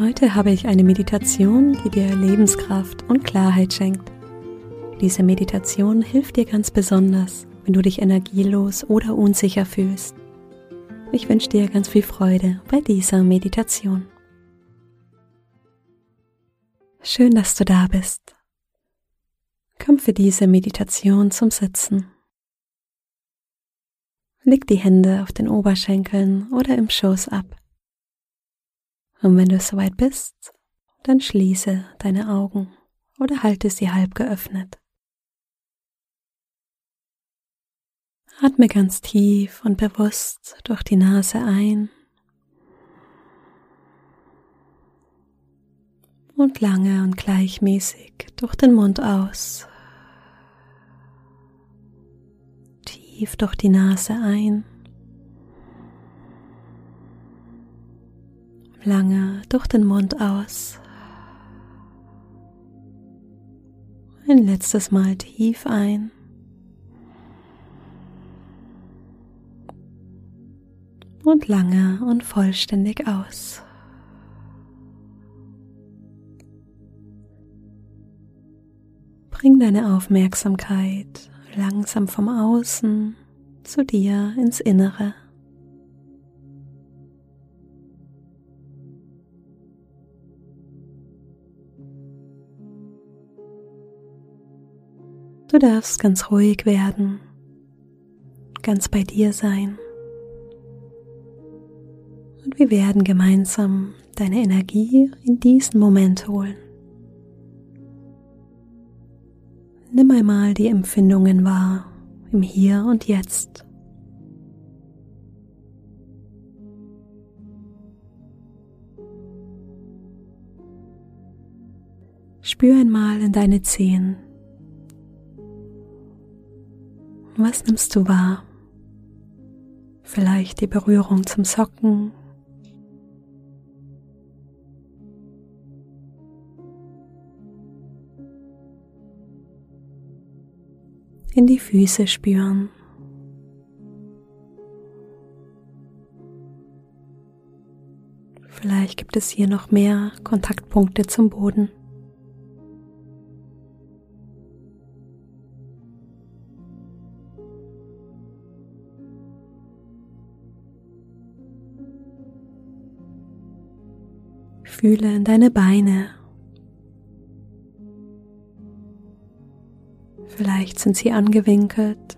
Heute habe ich eine Meditation, die dir Lebenskraft und Klarheit schenkt. Diese Meditation hilft dir ganz besonders, wenn du dich energielos oder unsicher fühlst. Ich wünsche dir ganz viel Freude bei dieser Meditation. Schön, dass du da bist. Komm für diese Meditation zum Sitzen. Leg die Hände auf den Oberschenkeln oder im Schoß ab. Und wenn du soweit bist, dann schließe deine Augen oder halte sie halb geöffnet. Atme ganz tief und bewusst durch die Nase ein und lange und gleichmäßig durch den Mund aus. Tief durch die Nase ein lange durch den Mund aus. Ein letztes Mal tief ein. Und lange und vollständig aus. Bring deine Aufmerksamkeit langsam vom Außen zu dir ins Innere. Du darfst ganz ruhig werden, ganz bei dir sein. Und wir werden gemeinsam deine Energie in diesen Moment holen. Nimm einmal die Empfindungen wahr im Hier und Jetzt. Spür einmal in deine Zehen. Was nimmst du wahr? Vielleicht die Berührung zum Socken. In die Füße spüren. Vielleicht gibt es hier noch mehr Kontaktpunkte zum Boden. Fühle in deine Beine. Vielleicht sind sie angewinkelt.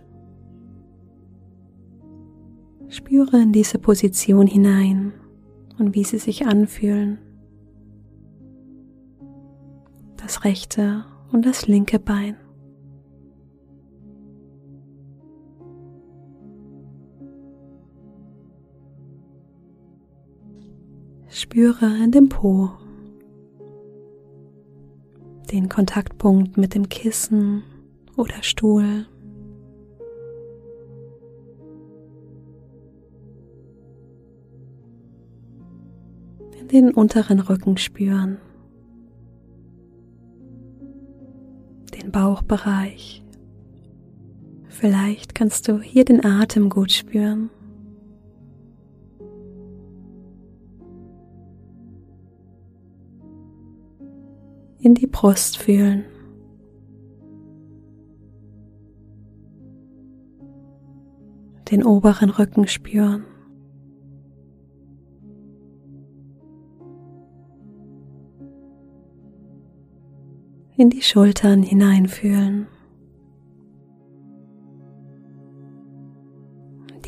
Spüre in diese Position hinein und wie sie sich anfühlen. Das rechte und das linke Bein. Spüre in dem Po den Kontaktpunkt mit dem Kissen oder Stuhl. In den unteren Rücken spüren. Den Bauchbereich. Vielleicht kannst du hier den Atem gut spüren. In die Brust fühlen. Den oberen Rücken spüren. In die Schultern hineinfühlen.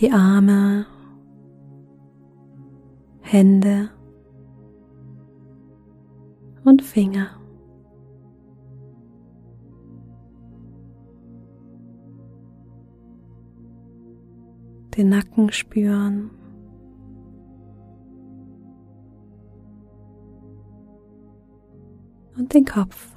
Die Arme, Hände und Finger. Den Nacken spüren. und den Kopf.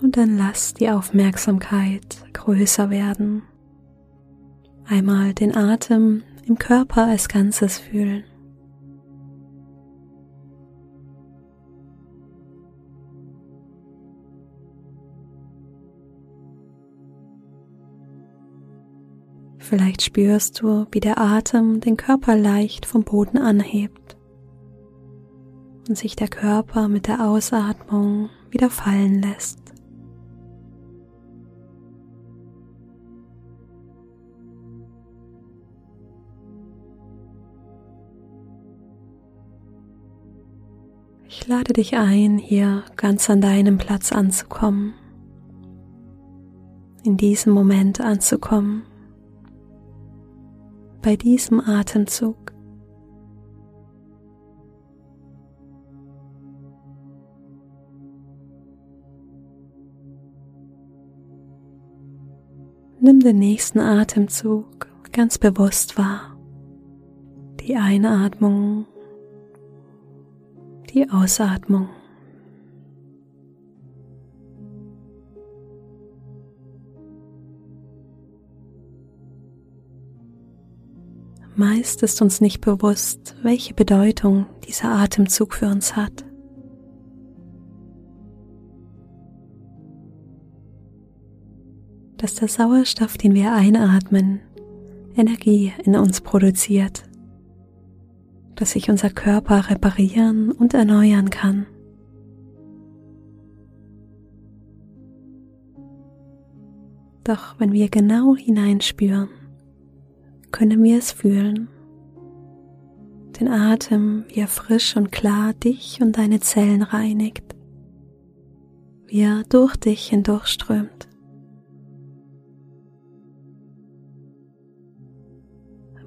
Und dann lass die Aufmerksamkeit größer werden. Einmal den Atem im Körper als Ganzes fühlen. Vielleicht spürst du, wie der Atem den Körper leicht vom Boden anhebt und sich der Körper mit der Ausatmung wieder fallen lässt. Ich lade dich ein, hier ganz an deinem Platz anzukommen, in diesem Moment anzukommen, bei diesem Atemzug. Nimm den nächsten Atemzug ganz bewusst wahr. Die Einatmung, die Ausatmung. Meist ist uns nicht bewusst, welche Bedeutung dieser Atemzug für uns hat. Dass der Sauerstoff, den wir einatmen, Energie in uns produziert, dass sich unser Körper reparieren und erneuern kann. Doch wenn wir genau hineinspüren, können wir es fühlen. Den Atem, wie er frisch und klar dich und deine Zellen reinigt, wie er durch dich hindurchströmt.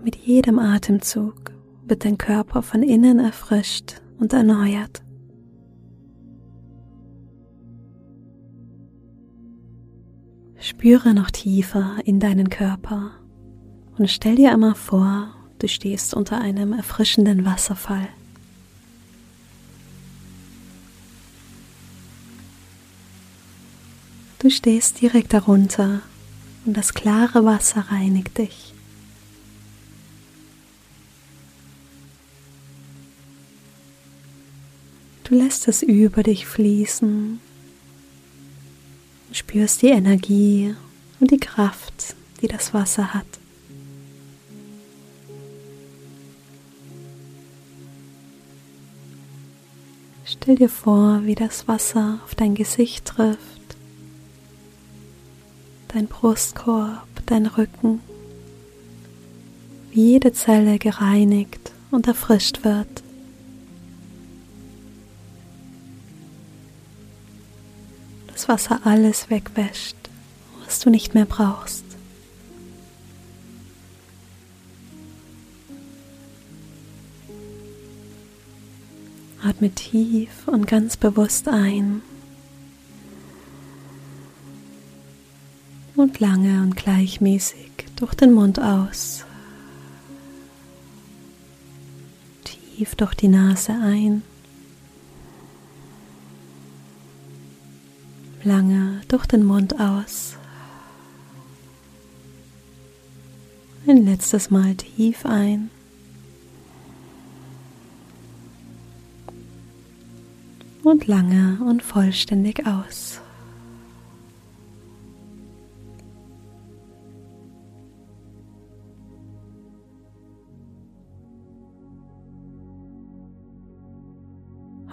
Mit jedem Atemzug wird dein Körper von innen erfrischt und erneuert. Spüre noch tiefer in deinen Körper und stell dir einmal vor, du stehst unter einem erfrischenden Wasserfall. Du stehst direkt darunter und das klare Wasser reinigt dich. Du lässt es über dich fließen, spürst die Energie und die Kraft, die das Wasser hat. Stell dir vor, wie das Wasser auf dein Gesicht trifft, dein Brustkorb, dein Rücken, wie jede Zelle gereinigt und erfrischt wird. Das Wasser alles wegwäscht, was du nicht mehr brauchst. Atme tief und ganz bewusst ein und lange und gleichmäßig durch den Mund aus. Tief durch die Nase ein. Lange durch den Mund aus. Ein letztes Mal tief ein. Und lange und vollständig aus.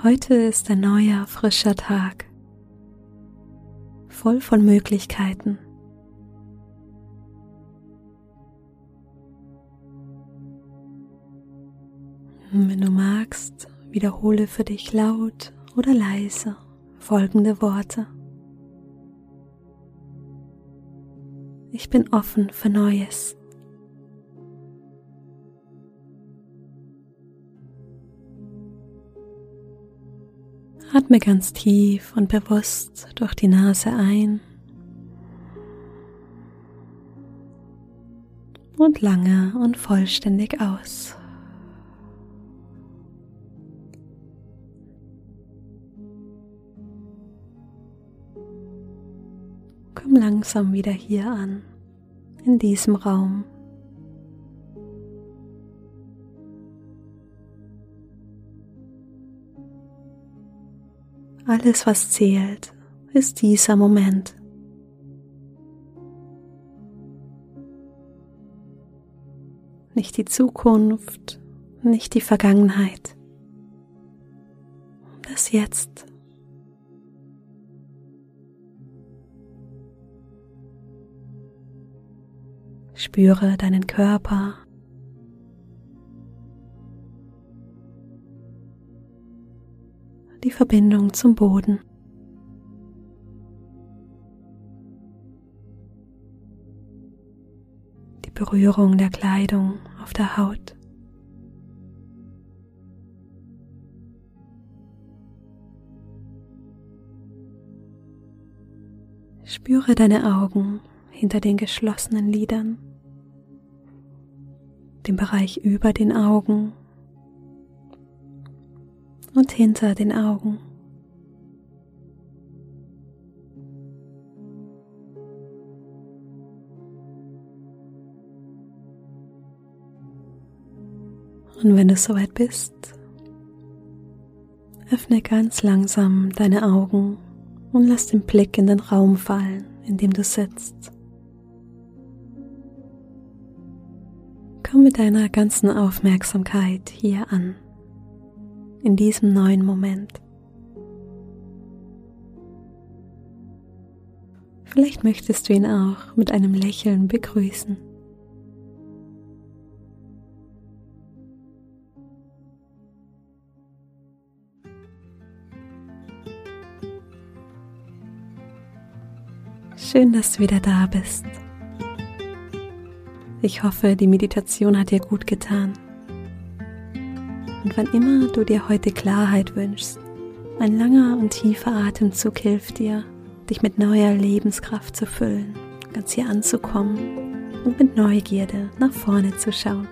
Heute ist ein neuer, frischer Tag, voll von Möglichkeiten. Wenn du magst, wiederhole für dich laut oder leise folgende Worte. Ich bin offen für Neues. Atme ganz tief und bewusst durch die Nase ein und lange und vollständig aus. Langsam wieder hier an, in diesem Raum. Alles, was zählt, ist dieser Moment. Nicht die Zukunft, nicht die Vergangenheit. Das Jetzt. Spüre deinen Körper. Die Verbindung zum Boden. Die Berührung der Kleidung auf der Haut. Spüre deine Augen hinter den geschlossenen Lidern den Bereich über den Augen und hinter den Augen. Und wenn du soweit bist, öffne ganz langsam deine Augen und lass den Blick in den Raum fallen, in dem du sitzt. Mit deiner ganzen Aufmerksamkeit hier an, in diesem neuen Moment. Vielleicht möchtest du ihn auch mit einem Lächeln begrüßen. Schön, dass du wieder da bist. Ich hoffe, die Meditation hat dir gut getan. Und wann immer du dir heute Klarheit wünschst, ein langer und tiefer Atemzug hilft dir, dich mit neuer Lebenskraft zu füllen, ganz hier anzukommen und mit Neugierde nach vorne zu schauen.